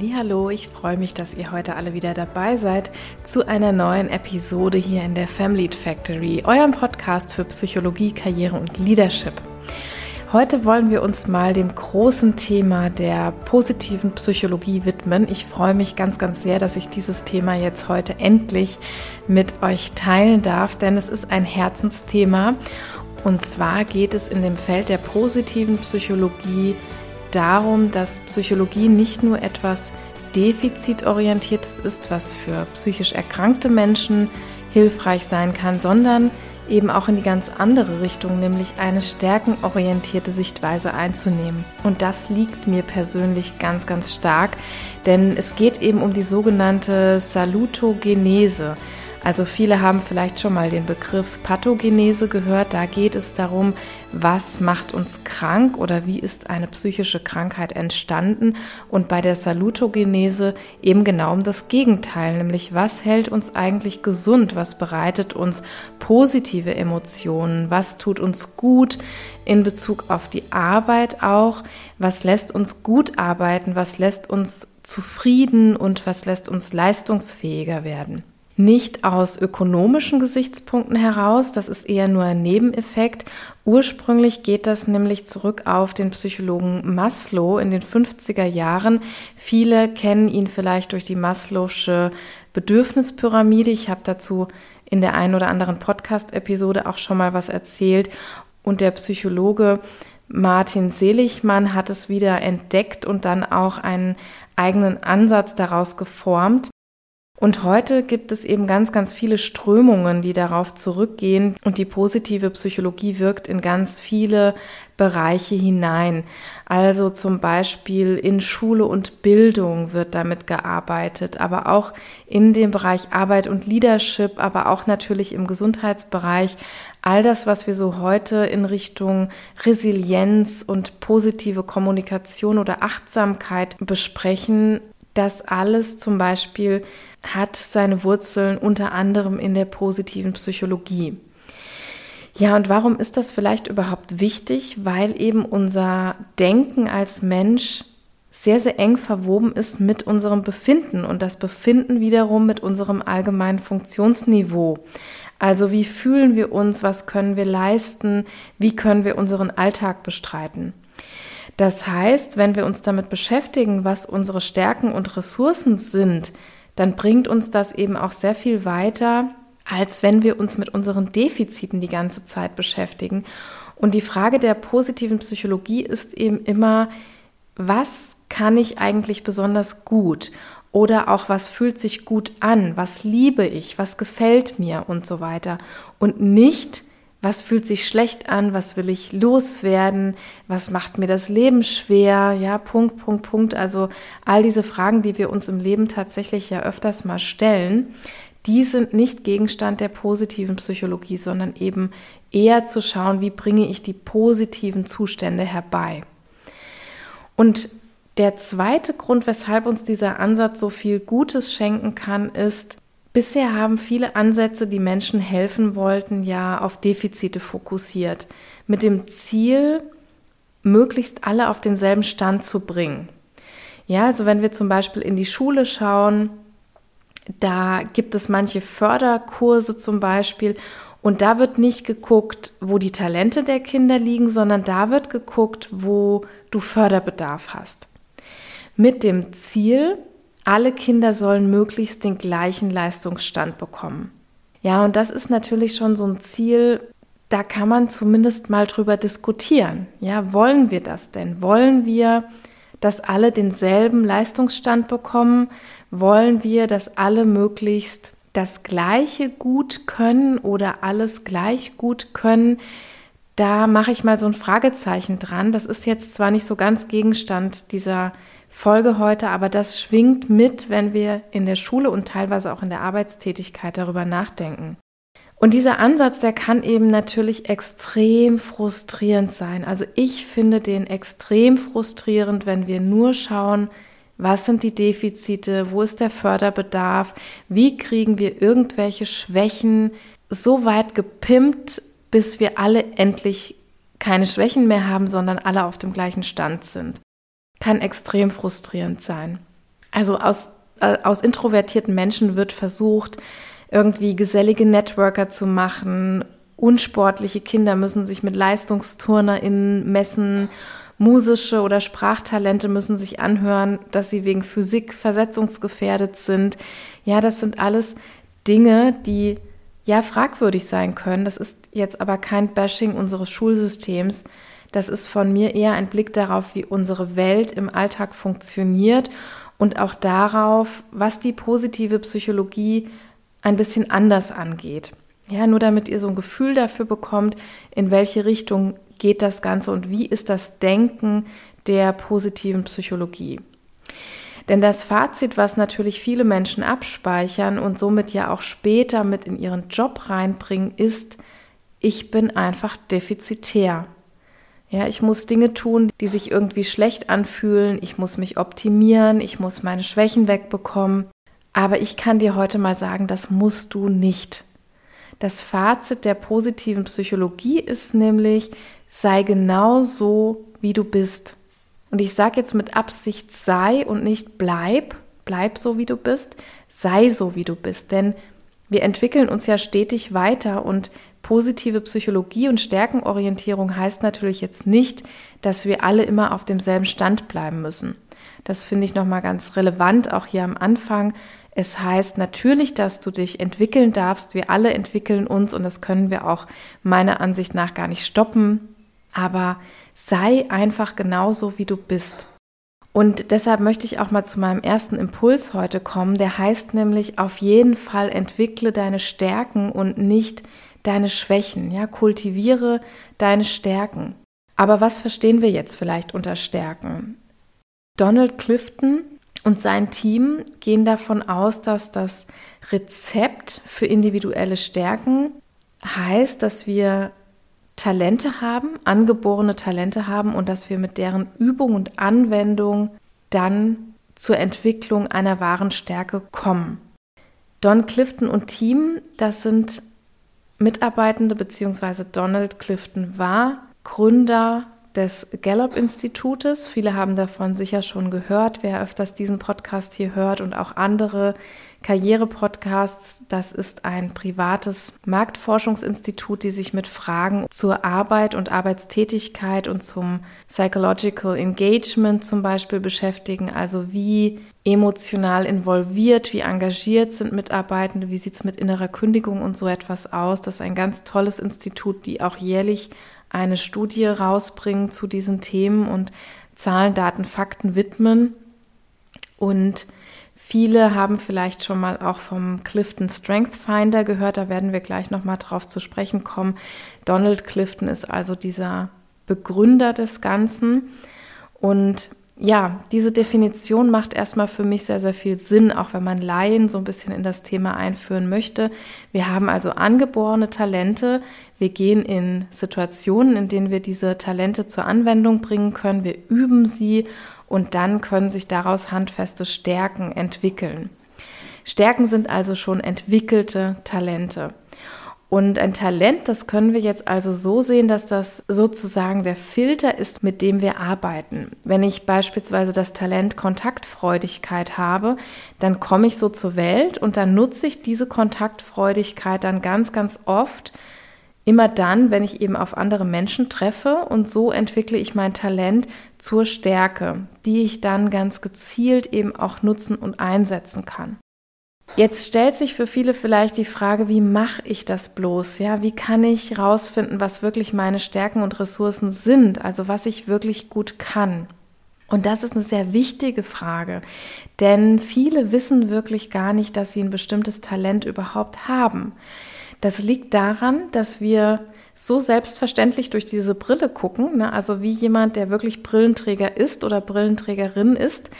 Hallo, ich freue mich, dass ihr heute alle wieder dabei seid zu einer neuen Episode hier in der Family Factory, eurem Podcast für Psychologie, Karriere und Leadership. Heute wollen wir uns mal dem großen Thema der positiven Psychologie widmen. Ich freue mich ganz, ganz sehr, dass ich dieses Thema jetzt heute endlich mit euch teilen darf, denn es ist ein Herzensthema. Und zwar geht es in dem Feld der positiven Psychologie darum, dass Psychologie nicht nur etwas defizitorientiertes ist, was für psychisch erkrankte Menschen hilfreich sein kann, sondern eben auch in die ganz andere Richtung, nämlich eine stärkenorientierte Sichtweise einzunehmen. Und das liegt mir persönlich ganz, ganz stark, denn es geht eben um die sogenannte Salutogenese. Also viele haben vielleicht schon mal den Begriff Pathogenese gehört. Da geht es darum, was macht uns krank oder wie ist eine psychische Krankheit entstanden. Und bei der Salutogenese eben genau um das Gegenteil, nämlich was hält uns eigentlich gesund, was bereitet uns positive Emotionen, was tut uns gut in Bezug auf die Arbeit auch, was lässt uns gut arbeiten, was lässt uns zufrieden? Und was lässt uns leistungsfähiger werden nicht aus ökonomischen Gesichtspunkten heraus, das ist eher nur ein Nebeneffekt. Ursprünglich geht das nämlich zurück auf den Psychologen Maslow in den 50er Jahren. Viele kennen ihn vielleicht durch die Maslow'sche Bedürfnispyramide. Ich habe dazu in der einen oder anderen Podcast-Episode auch schon mal was erzählt. Und der Psychologe Martin Seligmann hat es wieder entdeckt und dann auch einen eigenen Ansatz daraus geformt. Und heute gibt es eben ganz, ganz viele Strömungen, die darauf zurückgehen. Und die positive Psychologie wirkt in ganz viele Bereiche hinein. Also zum Beispiel in Schule und Bildung wird damit gearbeitet, aber auch in dem Bereich Arbeit und Leadership, aber auch natürlich im Gesundheitsbereich. All das, was wir so heute in Richtung Resilienz und positive Kommunikation oder Achtsamkeit besprechen, das alles zum Beispiel hat seine Wurzeln unter anderem in der positiven Psychologie. Ja, und warum ist das vielleicht überhaupt wichtig? Weil eben unser Denken als Mensch sehr, sehr eng verwoben ist mit unserem Befinden und das Befinden wiederum mit unserem allgemeinen Funktionsniveau. Also wie fühlen wir uns, was können wir leisten, wie können wir unseren Alltag bestreiten. Das heißt, wenn wir uns damit beschäftigen, was unsere Stärken und Ressourcen sind, dann bringt uns das eben auch sehr viel weiter, als wenn wir uns mit unseren Defiziten die ganze Zeit beschäftigen. Und die Frage der positiven Psychologie ist eben immer, was kann ich eigentlich besonders gut? Oder auch, was fühlt sich gut an? Was liebe ich? Was gefällt mir? Und so weiter. Und nicht, was fühlt sich schlecht an, was will ich loswerden, was macht mir das Leben schwer, ja, Punkt, Punkt, Punkt. Also all diese Fragen, die wir uns im Leben tatsächlich ja öfters mal stellen, die sind nicht Gegenstand der positiven Psychologie, sondern eben eher zu schauen, wie bringe ich die positiven Zustände herbei. Und der zweite Grund, weshalb uns dieser Ansatz so viel Gutes schenken kann, ist, Bisher haben viele Ansätze, die Menschen helfen wollten, ja auf Defizite fokussiert, mit dem Ziel, möglichst alle auf denselben Stand zu bringen. Ja, also wenn wir zum Beispiel in die Schule schauen, da gibt es manche Förderkurse zum Beispiel und da wird nicht geguckt, wo die Talente der Kinder liegen, sondern da wird geguckt, wo du Förderbedarf hast. Mit dem Ziel, alle Kinder sollen möglichst den gleichen Leistungsstand bekommen. Ja, und das ist natürlich schon so ein Ziel, da kann man zumindest mal drüber diskutieren. Ja, wollen wir das denn? Wollen wir, dass alle denselben Leistungsstand bekommen? Wollen wir, dass alle möglichst das Gleiche gut können oder alles gleich gut können? Da mache ich mal so ein Fragezeichen dran. Das ist jetzt zwar nicht so ganz Gegenstand dieser Folge heute, aber das schwingt mit, wenn wir in der Schule und teilweise auch in der Arbeitstätigkeit darüber nachdenken. Und dieser Ansatz, der kann eben natürlich extrem frustrierend sein. Also ich finde den extrem frustrierend, wenn wir nur schauen, was sind die Defizite, wo ist der Förderbedarf, wie kriegen wir irgendwelche Schwächen so weit gepimpt, bis wir alle endlich keine Schwächen mehr haben, sondern alle auf dem gleichen Stand sind kann extrem frustrierend sein. Also aus, äh, aus introvertierten Menschen wird versucht, irgendwie gesellige Networker zu machen. Unsportliche Kinder müssen sich mit LeistungsturnerInnen messen. Musische oder Sprachtalente müssen sich anhören, dass sie wegen Physik versetzungsgefährdet sind. Ja, das sind alles Dinge, die ja fragwürdig sein können. Das ist jetzt aber kein Bashing unseres Schulsystems. Das ist von mir eher ein Blick darauf, wie unsere Welt im Alltag funktioniert und auch darauf, was die positive Psychologie ein bisschen anders angeht. Ja, nur damit ihr so ein Gefühl dafür bekommt, in welche Richtung geht das Ganze und wie ist das Denken der positiven Psychologie. Denn das Fazit, was natürlich viele Menschen abspeichern und somit ja auch später mit in ihren Job reinbringen, ist, ich bin einfach defizitär. Ja, ich muss Dinge tun, die sich irgendwie schlecht anfühlen. Ich muss mich optimieren. Ich muss meine Schwächen wegbekommen. Aber ich kann dir heute mal sagen, das musst du nicht. Das Fazit der positiven Psychologie ist nämlich, sei genau so, wie du bist. Und ich sage jetzt mit Absicht sei und nicht bleib, bleib so, wie du bist, sei so, wie du bist. Denn wir entwickeln uns ja stetig weiter und positive Psychologie und Stärkenorientierung heißt natürlich jetzt nicht, dass wir alle immer auf demselben Stand bleiben müssen. Das finde ich nochmal ganz relevant, auch hier am Anfang. Es heißt natürlich, dass du dich entwickeln darfst. Wir alle entwickeln uns und das können wir auch meiner Ansicht nach gar nicht stoppen. Aber sei einfach genauso, wie du bist. Und deshalb möchte ich auch mal zu meinem ersten Impuls heute kommen. Der heißt nämlich auf jeden Fall entwickle deine Stärken und nicht deine Schwächen. Ja, kultiviere deine Stärken. Aber was verstehen wir jetzt vielleicht unter Stärken? Donald Clifton und sein Team gehen davon aus, dass das Rezept für individuelle Stärken heißt, dass wir Talente haben, angeborene Talente haben und dass wir mit deren Übung und Anwendung dann zur Entwicklung einer wahren Stärke kommen. Don Clifton und Team, das sind Mitarbeitende bzw. Donald Clifton war Gründer des Gallup-Institutes. Viele haben davon sicher schon gehört, wer öfters diesen Podcast hier hört und auch andere Karriere-Podcasts. Das ist ein privates Marktforschungsinstitut, die sich mit Fragen zur Arbeit und Arbeitstätigkeit und zum Psychological Engagement zum Beispiel beschäftigen. Also wie emotional involviert, wie engagiert sind Mitarbeitende, wie sieht es mit innerer Kündigung und so etwas aus. Das ist ein ganz tolles Institut, die auch jährlich eine Studie rausbringen zu diesen Themen und Zahlen, Daten, Fakten widmen. Und Viele haben vielleicht schon mal auch vom Clifton Strength Finder gehört, da werden wir gleich noch mal drauf zu sprechen kommen. Donald Clifton ist also dieser Begründer des Ganzen und ja, diese Definition macht erstmal für mich sehr, sehr viel Sinn, auch wenn man Laien so ein bisschen in das Thema einführen möchte. Wir haben also angeborene Talente. Wir gehen in Situationen, in denen wir diese Talente zur Anwendung bringen können. Wir üben sie und dann können sich daraus handfeste Stärken entwickeln. Stärken sind also schon entwickelte Talente. Und ein Talent, das können wir jetzt also so sehen, dass das sozusagen der Filter ist, mit dem wir arbeiten. Wenn ich beispielsweise das Talent Kontaktfreudigkeit habe, dann komme ich so zur Welt und dann nutze ich diese Kontaktfreudigkeit dann ganz, ganz oft Immer dann, wenn ich eben auf andere Menschen treffe und so entwickle ich mein Talent zur Stärke, die ich dann ganz gezielt eben auch nutzen und einsetzen kann. Jetzt stellt sich für viele vielleicht die Frage, wie mache ich das bloß? Ja, wie kann ich herausfinden, was wirklich meine Stärken und Ressourcen sind, also was ich wirklich gut kann? Und das ist eine sehr wichtige Frage, denn viele wissen wirklich gar nicht, dass sie ein bestimmtes Talent überhaupt haben. Das liegt daran, dass wir so selbstverständlich durch diese Brille gucken, ne? also wie jemand, der wirklich Brillenträger ist oder Brillenträgerin ist,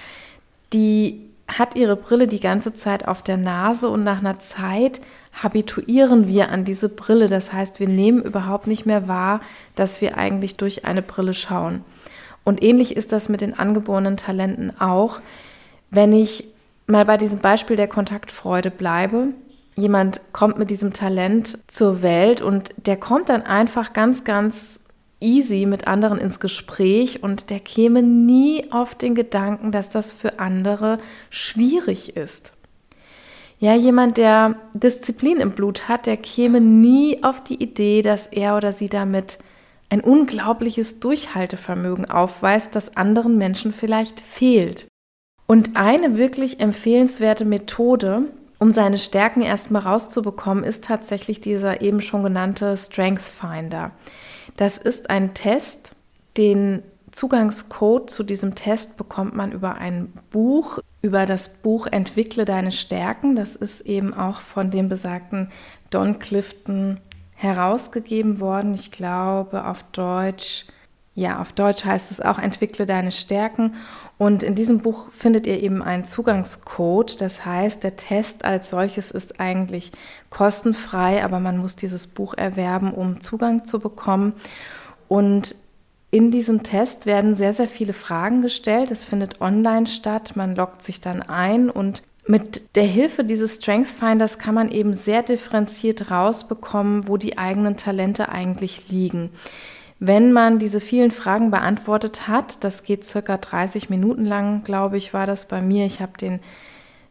die hat ihre Brille die ganze Zeit auf der Nase und nach einer Zeit habituieren wir an diese Brille. Das heißt, wir nehmen überhaupt nicht mehr wahr, dass wir eigentlich durch eine Brille schauen. Und ähnlich ist das mit den angeborenen Talenten auch. Wenn ich mal bei diesem Beispiel der Kontaktfreude bleibe, jemand kommt mit diesem Talent zur Welt und der kommt dann einfach ganz, ganz easy mit anderen ins Gespräch und der käme nie auf den Gedanken, dass das für andere schwierig ist. Ja, jemand, der Disziplin im Blut hat, der käme nie auf die Idee, dass er oder sie damit ein unglaubliches Durchhaltevermögen aufweist, das anderen Menschen vielleicht fehlt. Und eine wirklich empfehlenswerte Methode, um seine Stärken erstmal rauszubekommen, ist tatsächlich dieser eben schon genannte Strength Finder. Das ist ein Test, den Zugangscode zu diesem Test bekommt man über ein Buch, über das Buch Entwickle deine Stärken. Das ist eben auch von dem besagten Don Clifton herausgegeben worden. Ich glaube auf Deutsch, ja, auf Deutsch heißt es auch Entwickle deine Stärken. Und in diesem Buch findet ihr eben einen Zugangscode. Das heißt, der Test als solches ist eigentlich kostenfrei, aber man muss dieses Buch erwerben, um Zugang zu bekommen. Und in diesem Test werden sehr, sehr viele Fragen gestellt. Es findet online statt. Man loggt sich dann ein und mit der Hilfe dieses Strength Finders kann man eben sehr differenziert rausbekommen, wo die eigenen Talente eigentlich liegen. Wenn man diese vielen Fragen beantwortet hat, das geht circa 30 Minuten lang, glaube ich, war das bei mir. Ich habe den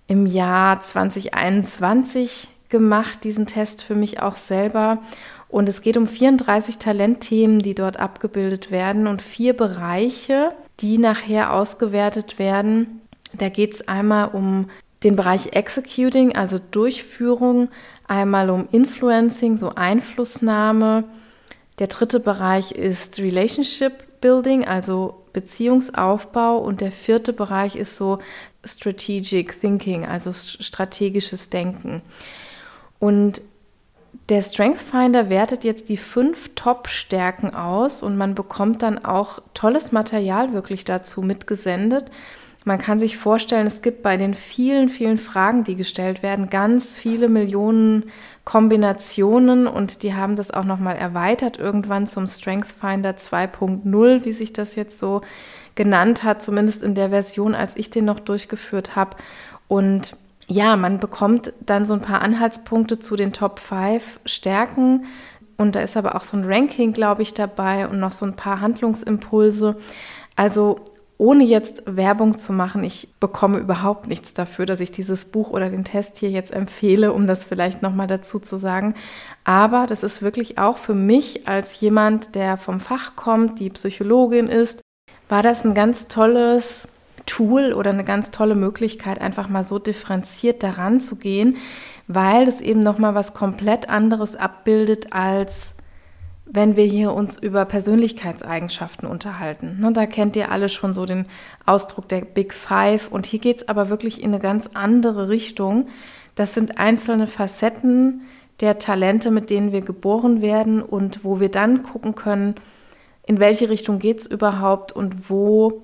im Jahr 2021 gemacht, diesen Test für mich auch selber. Und es geht um 34 Talentthemen, die dort abgebildet werden und vier Bereiche, die nachher ausgewertet werden. Da geht es einmal um den Bereich Executing, also Durchführung, einmal um Influencing, so Einflussnahme, der dritte Bereich ist Relationship Building, also Beziehungsaufbau. Und der vierte Bereich ist so Strategic Thinking, also strategisches Denken. Und der Strength Finder wertet jetzt die fünf Top-Stärken aus und man bekommt dann auch tolles Material wirklich dazu mitgesendet. Man kann sich vorstellen, es gibt bei den vielen, vielen Fragen, die gestellt werden, ganz viele Millionen Kombinationen und die haben das auch nochmal erweitert irgendwann zum Strength Finder 2.0, wie sich das jetzt so genannt hat, zumindest in der Version, als ich den noch durchgeführt habe. Und ja, man bekommt dann so ein paar Anhaltspunkte zu den Top 5 Stärken. Und da ist aber auch so ein Ranking, glaube ich, dabei und noch so ein paar Handlungsimpulse. Also ohne jetzt Werbung zu machen, ich bekomme überhaupt nichts dafür, dass ich dieses Buch oder den Test hier jetzt empfehle, um das vielleicht nochmal dazu zu sagen. Aber das ist wirklich auch für mich als jemand, der vom Fach kommt, die Psychologin ist, war das ein ganz tolles Tool oder eine ganz tolle Möglichkeit, einfach mal so differenziert daran zu gehen, weil es eben nochmal was komplett anderes abbildet als wenn wir hier uns über Persönlichkeitseigenschaften unterhalten. Ne, da kennt ihr alle schon so den Ausdruck der Big Five und hier geht es aber wirklich in eine ganz andere Richtung. Das sind einzelne Facetten der Talente, mit denen wir geboren werden und wo wir dann gucken können, in welche Richtung geht es überhaupt und wo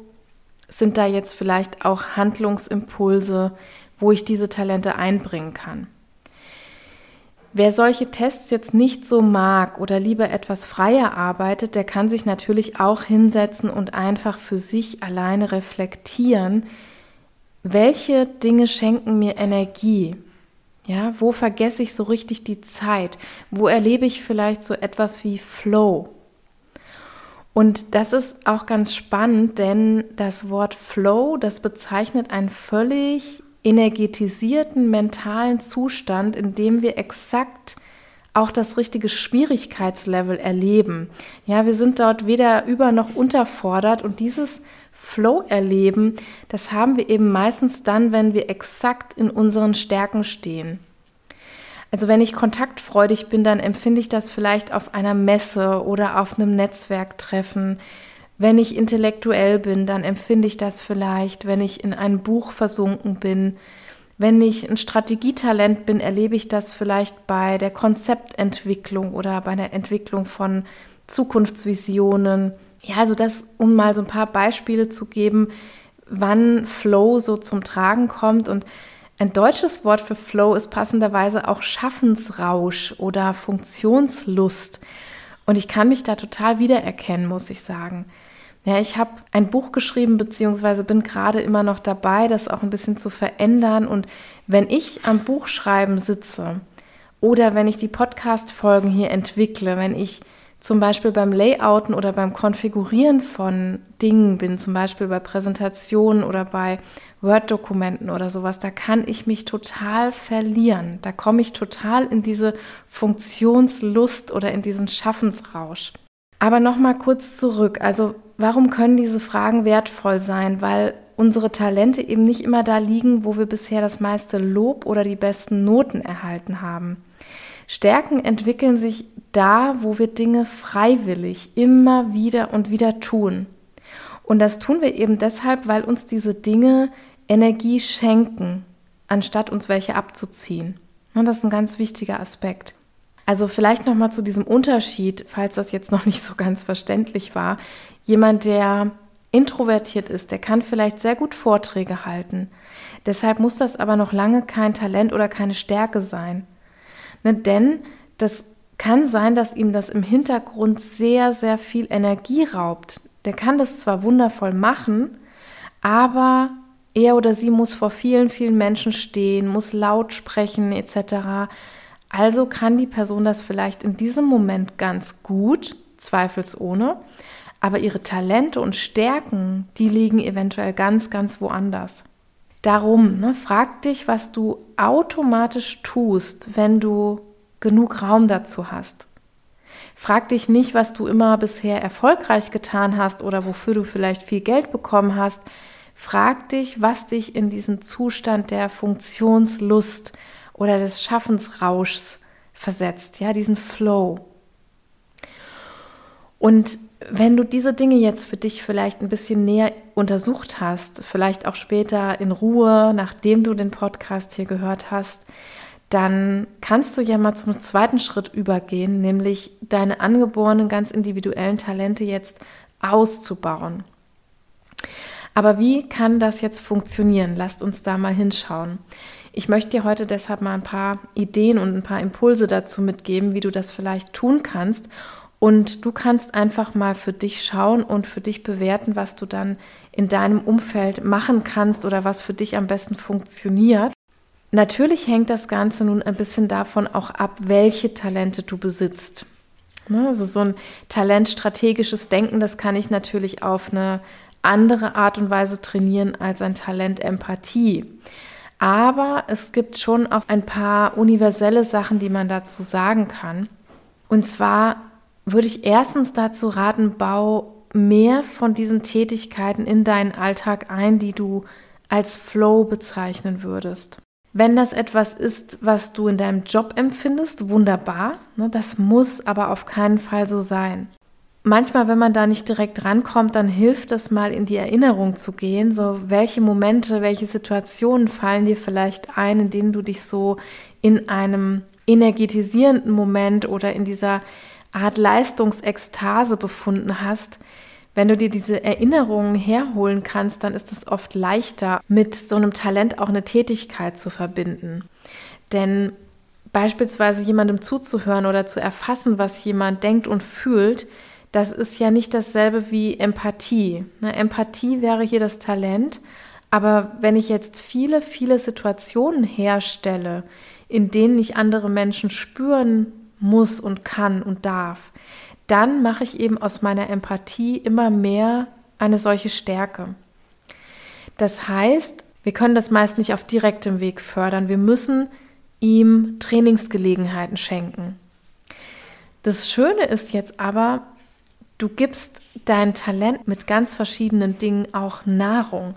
sind da jetzt vielleicht auch Handlungsimpulse, wo ich diese Talente einbringen kann. Wer solche Tests jetzt nicht so mag oder lieber etwas freier arbeitet, der kann sich natürlich auch hinsetzen und einfach für sich alleine reflektieren, welche Dinge schenken mir Energie? Ja, wo vergesse ich so richtig die Zeit? Wo erlebe ich vielleicht so etwas wie Flow? Und das ist auch ganz spannend, denn das Wort Flow, das bezeichnet ein völlig energetisierten mentalen Zustand, in dem wir exakt auch das richtige Schwierigkeitslevel erleben. Ja, wir sind dort weder über noch unterfordert und dieses Flow-Erleben, das haben wir eben meistens dann, wenn wir exakt in unseren Stärken stehen. Also wenn ich kontaktfreudig bin, dann empfinde ich das vielleicht auf einer Messe oder auf einem Netzwerktreffen. Wenn ich intellektuell bin, dann empfinde ich das vielleicht, wenn ich in ein Buch versunken bin. Wenn ich ein Strategietalent bin, erlebe ich das vielleicht bei der Konzeptentwicklung oder bei der Entwicklung von Zukunftsvisionen. Ja, also das, um mal so ein paar Beispiele zu geben, wann Flow so zum Tragen kommt. Und ein deutsches Wort für Flow ist passenderweise auch Schaffensrausch oder Funktionslust. Und ich kann mich da total wiedererkennen, muss ich sagen. Ja, ich habe ein Buch geschrieben, beziehungsweise bin gerade immer noch dabei, das auch ein bisschen zu verändern. Und wenn ich am Buchschreiben sitze oder wenn ich die Podcast-Folgen hier entwickle, wenn ich zum Beispiel beim Layouten oder beim Konfigurieren von Dingen bin, zum Beispiel bei Präsentationen oder bei Word-Dokumenten oder sowas, da kann ich mich total verlieren. Da komme ich total in diese Funktionslust oder in diesen Schaffensrausch. Aber nochmal kurz zurück. Also warum können diese Fragen wertvoll sein? Weil unsere Talente eben nicht immer da liegen, wo wir bisher das meiste Lob oder die besten Noten erhalten haben. Stärken entwickeln sich da, wo wir Dinge freiwillig immer wieder und wieder tun. Und das tun wir eben deshalb, weil uns diese Dinge Energie schenken, anstatt uns welche abzuziehen. Und das ist ein ganz wichtiger Aspekt. Also vielleicht noch mal zu diesem Unterschied, falls das jetzt noch nicht so ganz verständlich war. Jemand, der introvertiert ist, der kann vielleicht sehr gut Vorträge halten. Deshalb muss das aber noch lange kein Talent oder keine Stärke sein. Ne, denn das kann sein, dass ihm das im Hintergrund sehr, sehr viel Energie raubt. Der kann das zwar wundervoll machen, aber er oder sie muss vor vielen, vielen Menschen stehen, muss laut sprechen etc. Also kann die Person das vielleicht in diesem Moment ganz gut, zweifelsohne, aber ihre Talente und Stärken, die liegen eventuell ganz, ganz woanders. Darum, ne, frag dich, was du automatisch tust, wenn du genug Raum dazu hast. Frag dich nicht, was du immer bisher erfolgreich getan hast oder wofür du vielleicht viel Geld bekommen hast. Frag dich, was dich in diesen Zustand der Funktionslust oder des Schaffensrauschs versetzt, ja, diesen Flow. Und wenn du diese Dinge jetzt für dich vielleicht ein bisschen näher untersucht hast, vielleicht auch später in Ruhe, nachdem du den Podcast hier gehört hast, dann kannst du ja mal zum zweiten Schritt übergehen, nämlich deine angeborenen ganz individuellen Talente jetzt auszubauen. Aber wie kann das jetzt funktionieren? Lasst uns da mal hinschauen. Ich möchte dir heute deshalb mal ein paar Ideen und ein paar Impulse dazu mitgeben, wie du das vielleicht tun kannst und du kannst einfach mal für dich schauen und für dich bewerten, was du dann in deinem Umfeld machen kannst oder was für dich am besten funktioniert. Natürlich hängt das Ganze nun ein bisschen davon auch ab, welche Talente du besitzt. Ne, also so ein talentstrategisches Denken, das kann ich natürlich auf eine andere Art und Weise trainieren als ein Talent Empathie. Aber es gibt schon auch ein paar universelle Sachen, die man dazu sagen kann. Und zwar würde ich erstens dazu raten, bau mehr von diesen Tätigkeiten in deinen Alltag ein, die du als Flow bezeichnen würdest. Wenn das etwas ist, was du in deinem Job empfindest, wunderbar. Ne, das muss aber auf keinen Fall so sein. Manchmal, wenn man da nicht direkt rankommt, dann hilft es mal in die Erinnerung zu gehen. So, welche Momente, welche Situationen fallen dir vielleicht ein, in denen du dich so in einem energetisierenden Moment oder in dieser Art Leistungsekstase befunden hast, wenn du dir diese Erinnerungen herholen kannst, dann ist es oft leichter, mit so einem Talent auch eine Tätigkeit zu verbinden. Denn beispielsweise jemandem zuzuhören oder zu erfassen, was jemand denkt und fühlt, das ist ja nicht dasselbe wie Empathie. Ne, Empathie wäre hier das Talent, aber wenn ich jetzt viele, viele Situationen herstelle, in denen ich andere Menschen spüren muss und kann und darf, dann mache ich eben aus meiner Empathie immer mehr eine solche Stärke. Das heißt, wir können das meist nicht auf direktem Weg fördern. Wir müssen ihm Trainingsgelegenheiten schenken. Das Schöne ist jetzt aber, du gibst dein Talent mit ganz verschiedenen Dingen auch Nahrung.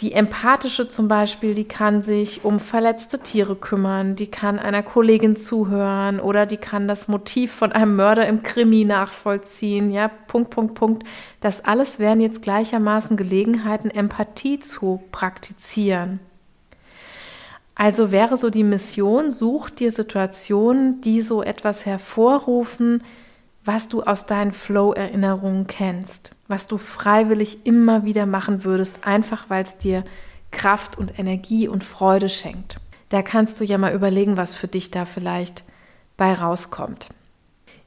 Die empathische zum Beispiel, die kann sich um verletzte Tiere kümmern, die kann einer Kollegin zuhören oder die kann das Motiv von einem Mörder im Krimi nachvollziehen. Ja, Punkt, Punkt, Punkt. Das alles wären jetzt gleichermaßen Gelegenheiten, Empathie zu praktizieren. Also wäre so die Mission, such dir Situationen, die so etwas hervorrufen, was du aus deinen Flow-Erinnerungen kennst was du freiwillig immer wieder machen würdest, einfach weil es dir Kraft und Energie und Freude schenkt. Da kannst du ja mal überlegen, was für dich da vielleicht bei rauskommt.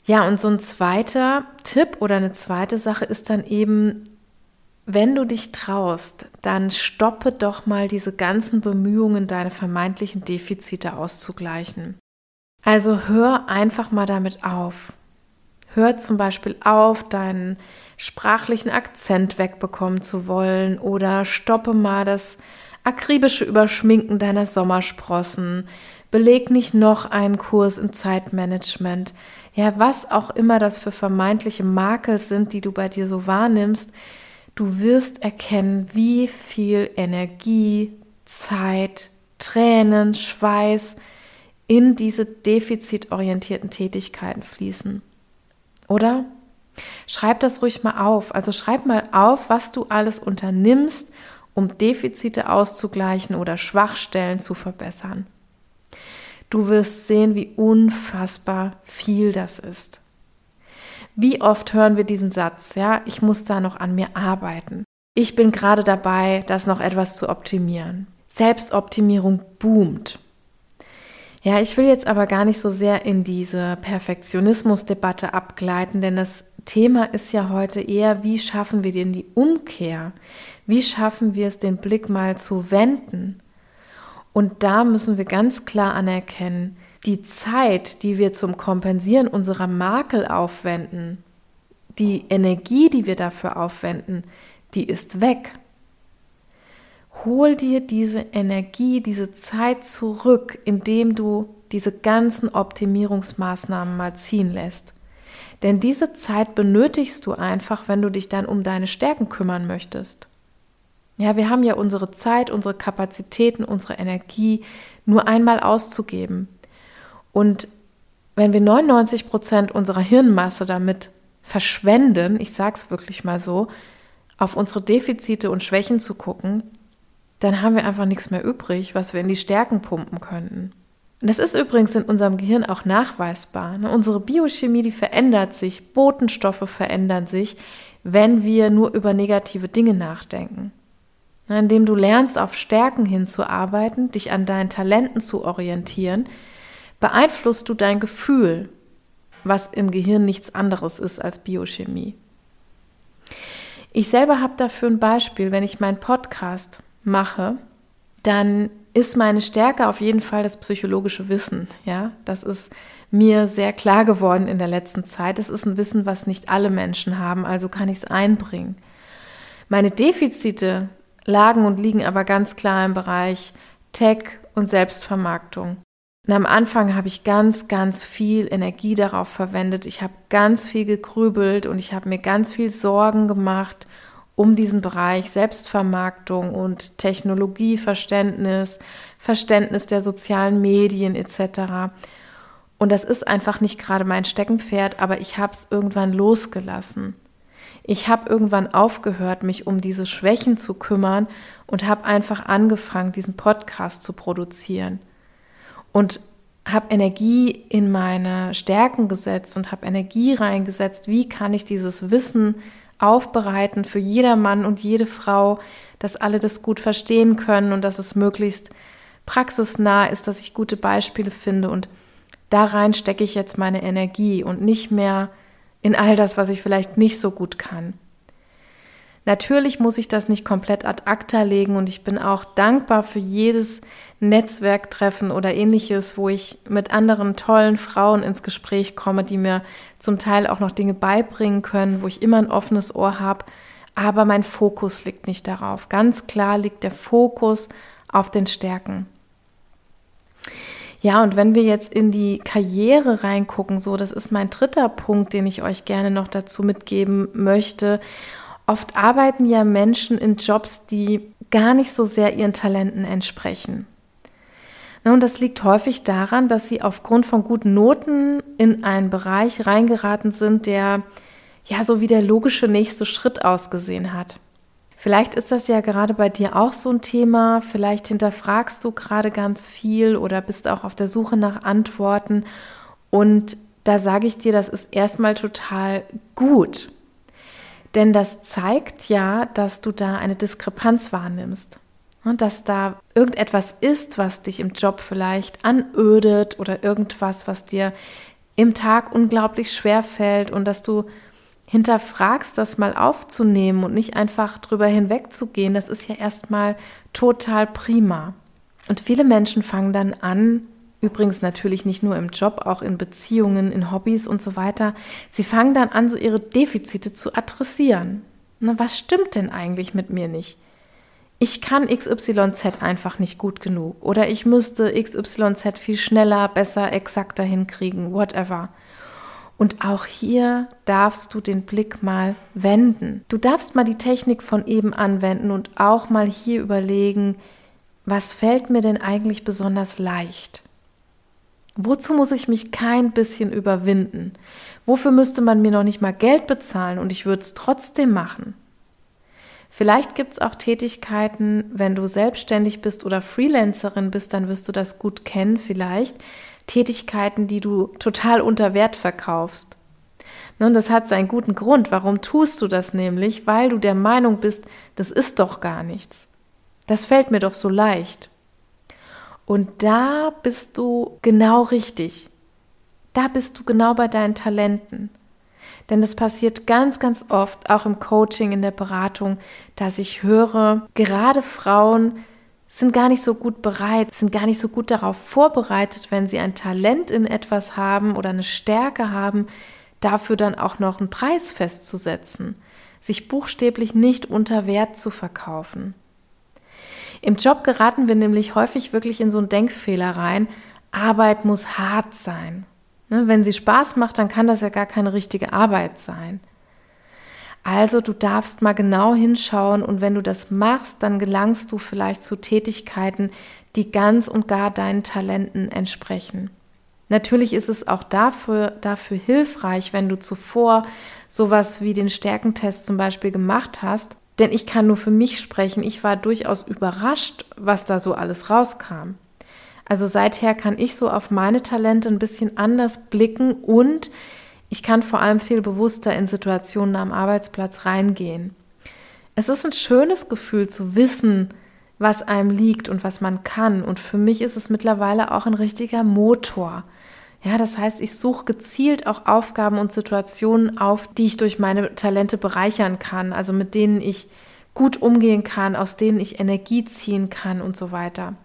Ja, und so ein zweiter Tipp oder eine zweite Sache ist dann eben, wenn du dich traust, dann stoppe doch mal diese ganzen Bemühungen, deine vermeintlichen Defizite auszugleichen. Also hör einfach mal damit auf. Hör zum Beispiel auf, deinen sprachlichen Akzent wegbekommen zu wollen oder stoppe mal das akribische Überschminken deiner Sommersprossen. Beleg nicht noch einen Kurs in Zeitmanagement. Ja, was auch immer das für vermeintliche Makel sind, die du bei dir so wahrnimmst, du wirst erkennen, wie viel Energie, Zeit, Tränen, Schweiß in diese defizitorientierten Tätigkeiten fließen. Oder? Schreib das ruhig mal auf. Also schreib mal auf, was du alles unternimmst, um Defizite auszugleichen oder Schwachstellen zu verbessern. Du wirst sehen, wie unfassbar viel das ist. Wie oft hören wir diesen Satz, ja, ich muss da noch an mir arbeiten. Ich bin gerade dabei, das noch etwas zu optimieren. Selbstoptimierung boomt. Ja, ich will jetzt aber gar nicht so sehr in diese Perfektionismusdebatte abgleiten, denn das Thema ist ja heute eher, wie schaffen wir denn die Umkehr? Wie schaffen wir es, den Blick mal zu wenden? Und da müssen wir ganz klar anerkennen, die Zeit, die wir zum Kompensieren unserer Makel aufwenden, die Energie, die wir dafür aufwenden, die ist weg. Hol dir diese Energie, diese Zeit zurück, indem du diese ganzen Optimierungsmaßnahmen mal ziehen lässt. Denn diese Zeit benötigst du einfach, wenn du dich dann um deine Stärken kümmern möchtest. Ja, wir haben ja unsere Zeit, unsere Kapazitäten, unsere Energie nur einmal auszugeben. Und wenn wir 99 Prozent unserer Hirnmasse damit verschwenden, ich sage es wirklich mal so, auf unsere Defizite und Schwächen zu gucken, dann haben wir einfach nichts mehr übrig, was wir in die Stärken pumpen könnten. Und das ist übrigens in unserem Gehirn auch nachweisbar. Ne? Unsere Biochemie, die verändert sich, Botenstoffe verändern sich, wenn wir nur über negative Dinge nachdenken. Ne? Indem du lernst, auf Stärken hinzuarbeiten, dich an deinen Talenten zu orientieren, beeinflusst du dein Gefühl, was im Gehirn nichts anderes ist als Biochemie. Ich selber habe dafür ein Beispiel, wenn ich meinen Podcast mache, dann ist meine Stärke auf jeden Fall das psychologische Wissen. Ja, das ist mir sehr klar geworden in der letzten Zeit. Es ist ein Wissen, was nicht alle Menschen haben, also kann ich es einbringen. Meine Defizite lagen und liegen aber ganz klar im Bereich Tech und Selbstvermarktung. Und am Anfang habe ich ganz, ganz viel Energie darauf verwendet. Ich habe ganz viel gegrübelt und ich habe mir ganz viel Sorgen gemacht um diesen Bereich Selbstvermarktung und Technologieverständnis, Verständnis der sozialen Medien etc. Und das ist einfach nicht gerade mein Steckenpferd, aber ich habe es irgendwann losgelassen. Ich habe irgendwann aufgehört, mich um diese Schwächen zu kümmern und habe einfach angefangen, diesen Podcast zu produzieren. Und habe Energie in meine Stärken gesetzt und habe Energie reingesetzt, wie kann ich dieses Wissen aufbereiten für jeder Mann und jede Frau, dass alle das gut verstehen können und dass es möglichst praxisnah ist, dass ich gute Beispiele finde und da rein stecke ich jetzt meine Energie und nicht mehr in all das, was ich vielleicht nicht so gut kann. Natürlich muss ich das nicht komplett ad acta legen und ich bin auch dankbar für jedes Netzwerktreffen oder ähnliches, wo ich mit anderen tollen Frauen ins Gespräch komme, die mir zum Teil auch noch Dinge beibringen können, wo ich immer ein offenes Ohr habe. Aber mein Fokus liegt nicht darauf. Ganz klar liegt der Fokus auf den Stärken. Ja, und wenn wir jetzt in die Karriere reingucken, so, das ist mein dritter Punkt, den ich euch gerne noch dazu mitgeben möchte. Oft arbeiten ja Menschen in Jobs, die gar nicht so sehr ihren Talenten entsprechen. Und das liegt häufig daran, dass sie aufgrund von guten Noten in einen Bereich reingeraten sind, der ja so wie der logische nächste Schritt ausgesehen hat. Vielleicht ist das ja gerade bei dir auch so ein Thema, vielleicht hinterfragst du gerade ganz viel oder bist auch auf der Suche nach Antworten und da sage ich dir, das ist erstmal total gut. Denn das zeigt ja, dass du da eine Diskrepanz wahrnimmst. Und dass da irgendetwas ist, was dich im Job vielleicht anödet oder irgendwas, was dir im Tag unglaublich schwer fällt und dass du hinterfragst, das mal aufzunehmen und nicht einfach drüber hinwegzugehen, das ist ja erstmal total prima. Und viele Menschen fangen dann an, Übrigens natürlich nicht nur im Job, auch in Beziehungen, in Hobbys und so weiter. Sie fangen dann an, so ihre Defizite zu adressieren. Na, was stimmt denn eigentlich mit mir nicht? Ich kann XYZ einfach nicht gut genug oder ich müsste XYZ viel schneller, besser, exakter hinkriegen, whatever. Und auch hier darfst du den Blick mal wenden. Du darfst mal die Technik von eben anwenden und auch mal hier überlegen, was fällt mir denn eigentlich besonders leicht? Wozu muss ich mich kein bisschen überwinden? Wofür müsste man mir noch nicht mal Geld bezahlen und ich würde es trotzdem machen? Vielleicht gibt es auch Tätigkeiten, wenn du selbstständig bist oder Freelancerin bist, dann wirst du das gut kennen vielleicht. Tätigkeiten, die du total unter Wert verkaufst. Nun, das hat seinen guten Grund. Warum tust du das nämlich? Weil du der Meinung bist, das ist doch gar nichts. Das fällt mir doch so leicht. Und da bist du genau richtig. Da bist du genau bei deinen Talenten. Denn es passiert ganz, ganz oft, auch im Coaching, in der Beratung, dass ich höre, gerade Frauen sind gar nicht so gut bereit, sind gar nicht so gut darauf vorbereitet, wenn sie ein Talent in etwas haben oder eine Stärke haben, dafür dann auch noch einen Preis festzusetzen, sich buchstäblich nicht unter Wert zu verkaufen. Im Job geraten wir nämlich häufig wirklich in so einen Denkfehler rein. Arbeit muss hart sein. Ne, wenn sie Spaß macht, dann kann das ja gar keine richtige Arbeit sein. Also du darfst mal genau hinschauen und wenn du das machst, dann gelangst du vielleicht zu Tätigkeiten, die ganz und gar deinen Talenten entsprechen. Natürlich ist es auch dafür, dafür hilfreich, wenn du zuvor sowas wie den Stärkentest zum Beispiel gemacht hast, denn ich kann nur für mich sprechen. Ich war durchaus überrascht, was da so alles rauskam. Also seither kann ich so auf meine Talente ein bisschen anders blicken und ich kann vor allem viel bewusster in Situationen am Arbeitsplatz reingehen. Es ist ein schönes Gefühl zu wissen, was einem liegt und was man kann. Und für mich ist es mittlerweile auch ein richtiger Motor. Ja, das heißt, ich suche gezielt auch Aufgaben und Situationen auf, die ich durch meine Talente bereichern kann, also mit denen ich gut umgehen kann, aus denen ich Energie ziehen kann und so weiter.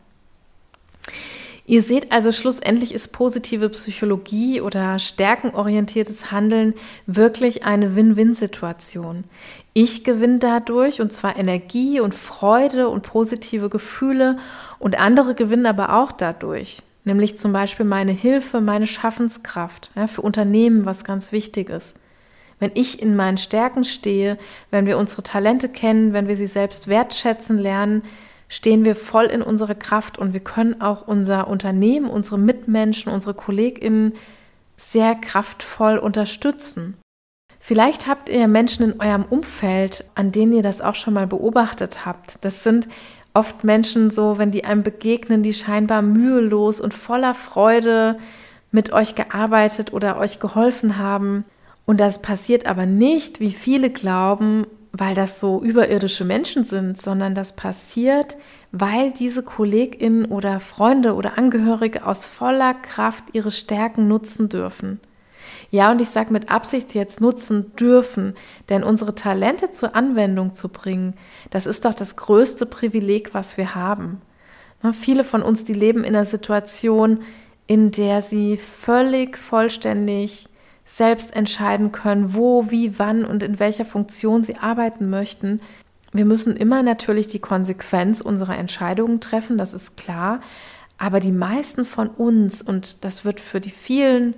Ihr seht also, schlussendlich ist positive Psychologie oder stärkenorientiertes Handeln wirklich eine Win-Win-Situation. Ich gewinne dadurch und zwar Energie und Freude und positive Gefühle und andere gewinnen aber auch dadurch nämlich zum Beispiel meine Hilfe, meine Schaffenskraft ja, für Unternehmen, was ganz wichtig ist. Wenn ich in meinen Stärken stehe, wenn wir unsere Talente kennen, wenn wir sie selbst wertschätzen lernen, stehen wir voll in unserer Kraft und wir können auch unser Unternehmen, unsere Mitmenschen, unsere KollegInnen sehr kraftvoll unterstützen. Vielleicht habt ihr Menschen in eurem Umfeld, an denen ihr das auch schon mal beobachtet habt. Das sind oft Menschen so, wenn die einem begegnen, die scheinbar mühelos und voller Freude mit euch gearbeitet oder euch geholfen haben. Und das passiert aber nicht, wie viele glauben, weil das so überirdische Menschen sind, sondern das passiert, weil diese KollegInnen oder Freunde oder Angehörige aus voller Kraft ihre Stärken nutzen dürfen. Ja, und ich sage mit Absicht jetzt nutzen dürfen, denn unsere Talente zur Anwendung zu bringen, das ist doch das größte Privileg, was wir haben. Na, viele von uns, die leben in einer Situation, in der sie völlig vollständig selbst entscheiden können, wo, wie, wann und in welcher Funktion sie arbeiten möchten. Wir müssen immer natürlich die Konsequenz unserer Entscheidungen treffen, das ist klar. Aber die meisten von uns, und das wird für die vielen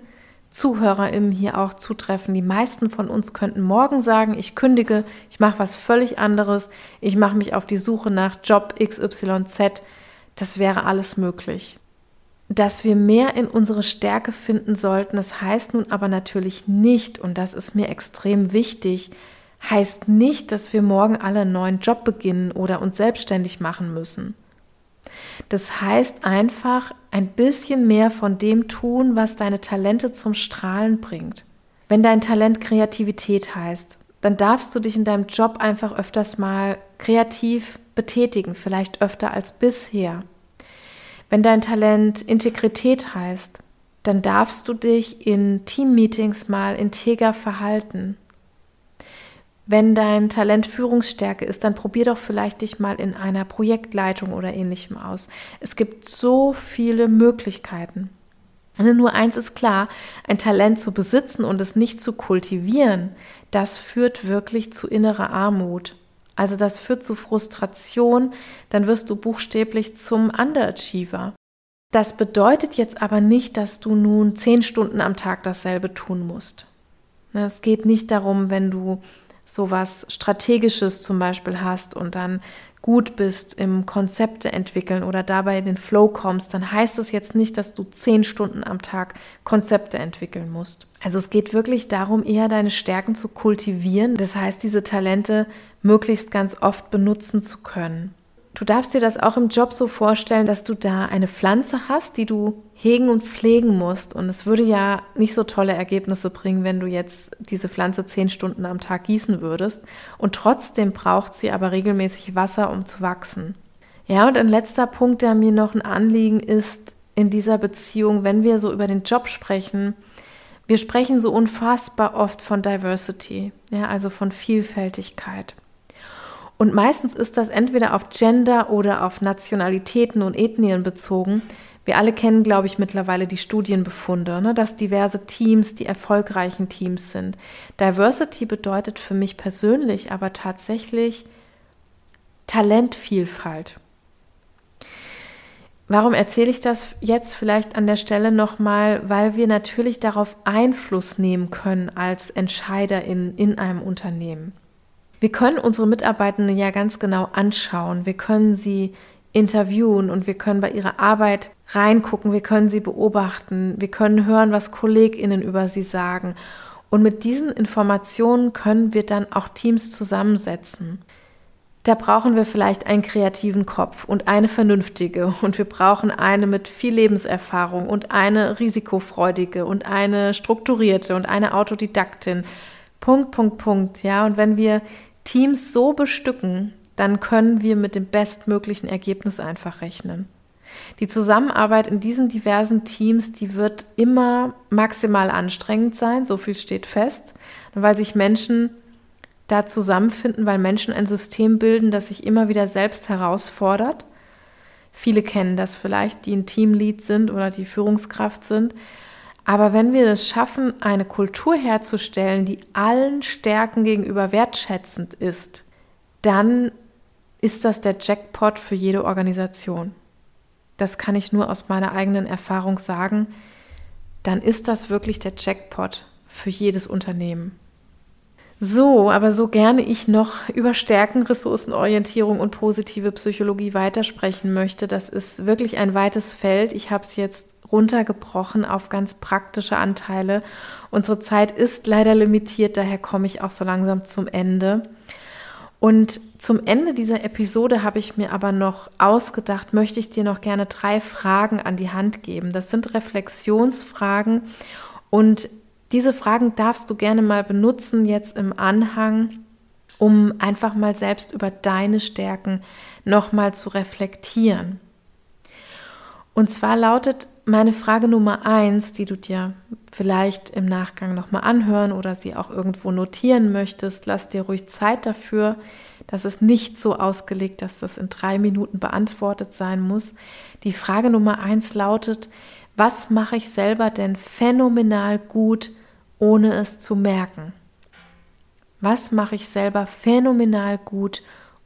ZuhörerInnen hier auch zutreffen. Die meisten von uns könnten morgen sagen, ich kündige, ich mache was völlig anderes, ich mache mich auf die Suche nach Job XYZ. Das wäre alles möglich. Dass wir mehr in unsere Stärke finden sollten, das heißt nun aber natürlich nicht, und das ist mir extrem wichtig, heißt nicht, dass wir morgen alle einen neuen Job beginnen oder uns selbstständig machen müssen. Das heißt einfach ein bisschen mehr von dem tun, was deine Talente zum Strahlen bringt. Wenn dein Talent Kreativität heißt, dann darfst du dich in deinem Job einfach öfters mal kreativ betätigen, vielleicht öfter als bisher. Wenn dein Talent Integrität heißt, dann darfst du dich in Teammeetings mal integer verhalten. Wenn dein Talent Führungsstärke ist, dann probier doch vielleicht dich mal in einer Projektleitung oder ähnlichem aus. Es gibt so viele Möglichkeiten. Nur eins ist klar, ein Talent zu besitzen und es nicht zu kultivieren, das führt wirklich zu innerer Armut. Also das führt zu Frustration, dann wirst du buchstäblich zum Underachiever. Das bedeutet jetzt aber nicht, dass du nun zehn Stunden am Tag dasselbe tun musst. Es geht nicht darum, wenn du sowas Strategisches zum Beispiel hast und dann gut bist im Konzepte entwickeln oder dabei in den Flow kommst, dann heißt es jetzt nicht, dass du zehn Stunden am Tag Konzepte entwickeln musst. Also es geht wirklich darum, eher deine Stärken zu kultivieren. Das heißt, diese Talente möglichst ganz oft benutzen zu können. Du darfst dir das auch im Job so vorstellen, dass du da eine Pflanze hast, die du hegen und pflegen musst. Und es würde ja nicht so tolle Ergebnisse bringen, wenn du jetzt diese Pflanze zehn Stunden am Tag gießen würdest. Und trotzdem braucht sie aber regelmäßig Wasser, um zu wachsen. Ja, und ein letzter Punkt, der mir noch ein Anliegen ist in dieser Beziehung, wenn wir so über den Job sprechen, wir sprechen so unfassbar oft von Diversity, ja, also von Vielfältigkeit. Und meistens ist das entweder auf Gender oder auf Nationalitäten und Ethnien bezogen. Wir alle kennen, glaube ich, mittlerweile die Studienbefunde, ne, dass diverse Teams die erfolgreichen Teams sind. Diversity bedeutet für mich persönlich aber tatsächlich Talentvielfalt. Warum erzähle ich das jetzt vielleicht an der Stelle nochmal? Weil wir natürlich darauf Einfluss nehmen können als Entscheider in, in einem Unternehmen. Wir können unsere Mitarbeitenden ja ganz genau anschauen. Wir können sie interviewen und wir können bei ihrer Arbeit reingucken, wir können sie beobachten, wir können hören, was Kolleginnen über sie sagen. Und mit diesen Informationen können wir dann auch Teams zusammensetzen. Da brauchen wir vielleicht einen kreativen Kopf und eine vernünftige und wir brauchen eine mit viel Lebenserfahrung und eine risikofreudige und eine strukturierte und eine Autodidaktin. Punkt, Punkt, Punkt. Ja, und wenn wir Teams so bestücken, dann können wir mit dem bestmöglichen Ergebnis einfach rechnen. Die Zusammenarbeit in diesen diversen Teams, die wird immer maximal anstrengend sein, so viel steht fest, weil sich Menschen da zusammenfinden, weil Menschen ein System bilden, das sich immer wieder selbst herausfordert. Viele kennen das vielleicht, die ein Teamlead sind oder die Führungskraft sind. Aber wenn wir es schaffen, eine Kultur herzustellen, die allen Stärken gegenüber wertschätzend ist, dann ist das der Jackpot für jede Organisation. Das kann ich nur aus meiner eigenen Erfahrung sagen. Dann ist das wirklich der Jackpot für jedes Unternehmen. So, aber so gerne ich noch über Stärken, Ressourcenorientierung und positive Psychologie weitersprechen möchte, das ist wirklich ein weites Feld. Ich habe es jetzt runtergebrochen auf ganz praktische Anteile. Unsere Zeit ist leider limitiert, daher komme ich auch so langsam zum Ende. Und zum Ende dieser Episode habe ich mir aber noch ausgedacht, möchte ich dir noch gerne drei Fragen an die Hand geben. Das sind Reflexionsfragen und diese Fragen darfst du gerne mal benutzen jetzt im Anhang, um einfach mal selbst über deine Stärken nochmal zu reflektieren. Und zwar lautet meine Frage Nummer eins, die du dir vielleicht im Nachgang nochmal anhören oder sie auch irgendwo notieren möchtest, lass dir ruhig Zeit dafür. Das ist nicht so ausgelegt, dass das in drei Minuten beantwortet sein muss. Die Frage Nummer eins lautet, was mache ich selber denn phänomenal gut, ohne es zu merken? Was mache ich selber phänomenal gut,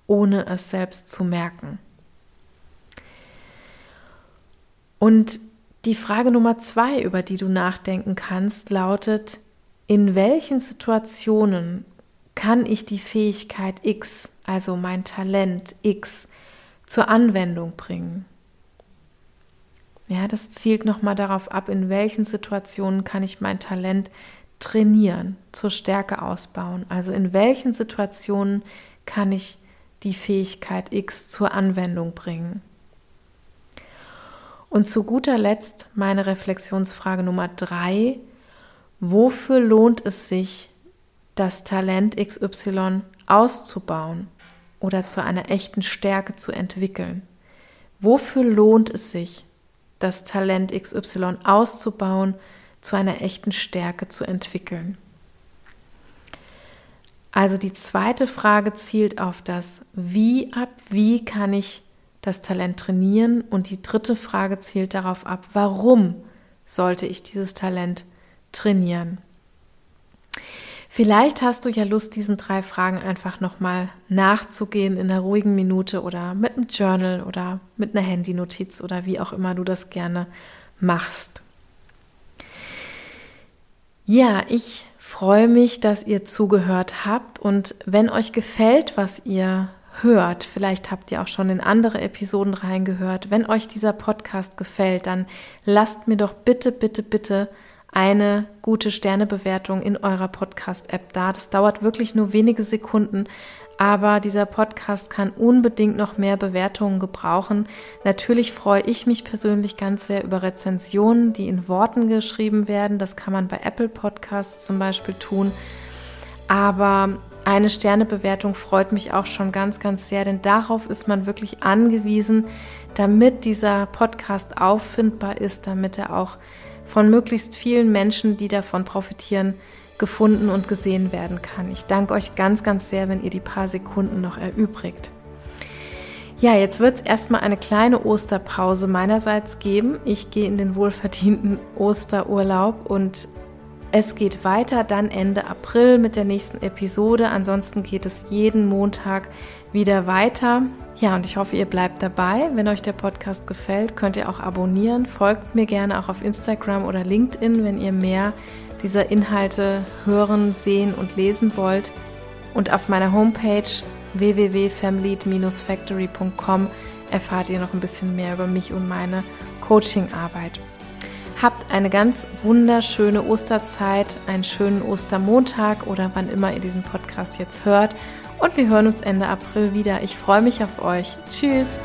ohne es selbst zu merken? Und die Frage Nummer zwei, über die du nachdenken kannst, lautet, in welchen Situationen kann ich die Fähigkeit X, also mein Talent X, zur Anwendung bringen? Ja, das zielt nochmal darauf ab, in welchen Situationen kann ich mein Talent trainieren, zur Stärke ausbauen. Also in welchen Situationen kann ich die Fähigkeit X zur Anwendung bringen. Und zu guter Letzt meine Reflexionsfrage Nummer drei. Wofür lohnt es sich, das Talent XY auszubauen oder zu einer echten Stärke zu entwickeln? Wofür lohnt es sich, das Talent XY auszubauen, zu einer echten Stärke zu entwickeln? Also die zweite Frage zielt auf das Wie ab, wie kann ich das Talent trainieren? Und die dritte Frage zielt darauf ab, warum sollte ich dieses Talent trainieren? Vielleicht hast du ja Lust, diesen drei Fragen einfach nochmal nachzugehen in einer ruhigen Minute oder mit einem Journal oder mit einer Handynotiz oder wie auch immer du das gerne machst. Ja, ich freue mich, dass ihr zugehört habt und wenn euch gefällt, was ihr hört, vielleicht habt ihr auch schon in andere Episoden reingehört, wenn euch dieser Podcast gefällt, dann lasst mir doch bitte, bitte, bitte eine gute Sternebewertung in eurer Podcast-App da. Das dauert wirklich nur wenige Sekunden, aber dieser Podcast kann unbedingt noch mehr Bewertungen gebrauchen. Natürlich freue ich mich persönlich ganz sehr über Rezensionen, die in Worten geschrieben werden. Das kann man bei Apple Podcasts zum Beispiel tun. Aber eine Sternebewertung freut mich auch schon ganz, ganz sehr, denn darauf ist man wirklich angewiesen, damit dieser Podcast auffindbar ist, damit er auch von möglichst vielen Menschen, die davon profitieren, gefunden und gesehen werden kann. Ich danke euch ganz, ganz sehr, wenn ihr die paar Sekunden noch erübrigt. Ja, jetzt wird es erstmal eine kleine Osterpause meinerseits geben. Ich gehe in den wohlverdienten Osterurlaub und es geht weiter dann Ende April mit der nächsten Episode. Ansonsten geht es jeden Montag wieder weiter. Ja, und ich hoffe, ihr bleibt dabei. Wenn euch der Podcast gefällt, könnt ihr auch abonnieren. Folgt mir gerne auch auf Instagram oder LinkedIn, wenn ihr mehr dieser Inhalte hören, sehen und lesen wollt. Und auf meiner Homepage www.family-factory.com erfahrt ihr noch ein bisschen mehr über mich und meine Coachingarbeit. Habt eine ganz wunderschöne Osterzeit, einen schönen Ostermontag oder wann immer ihr diesen Podcast jetzt hört und wir hören uns Ende April wieder. Ich freue mich auf euch. Tschüss.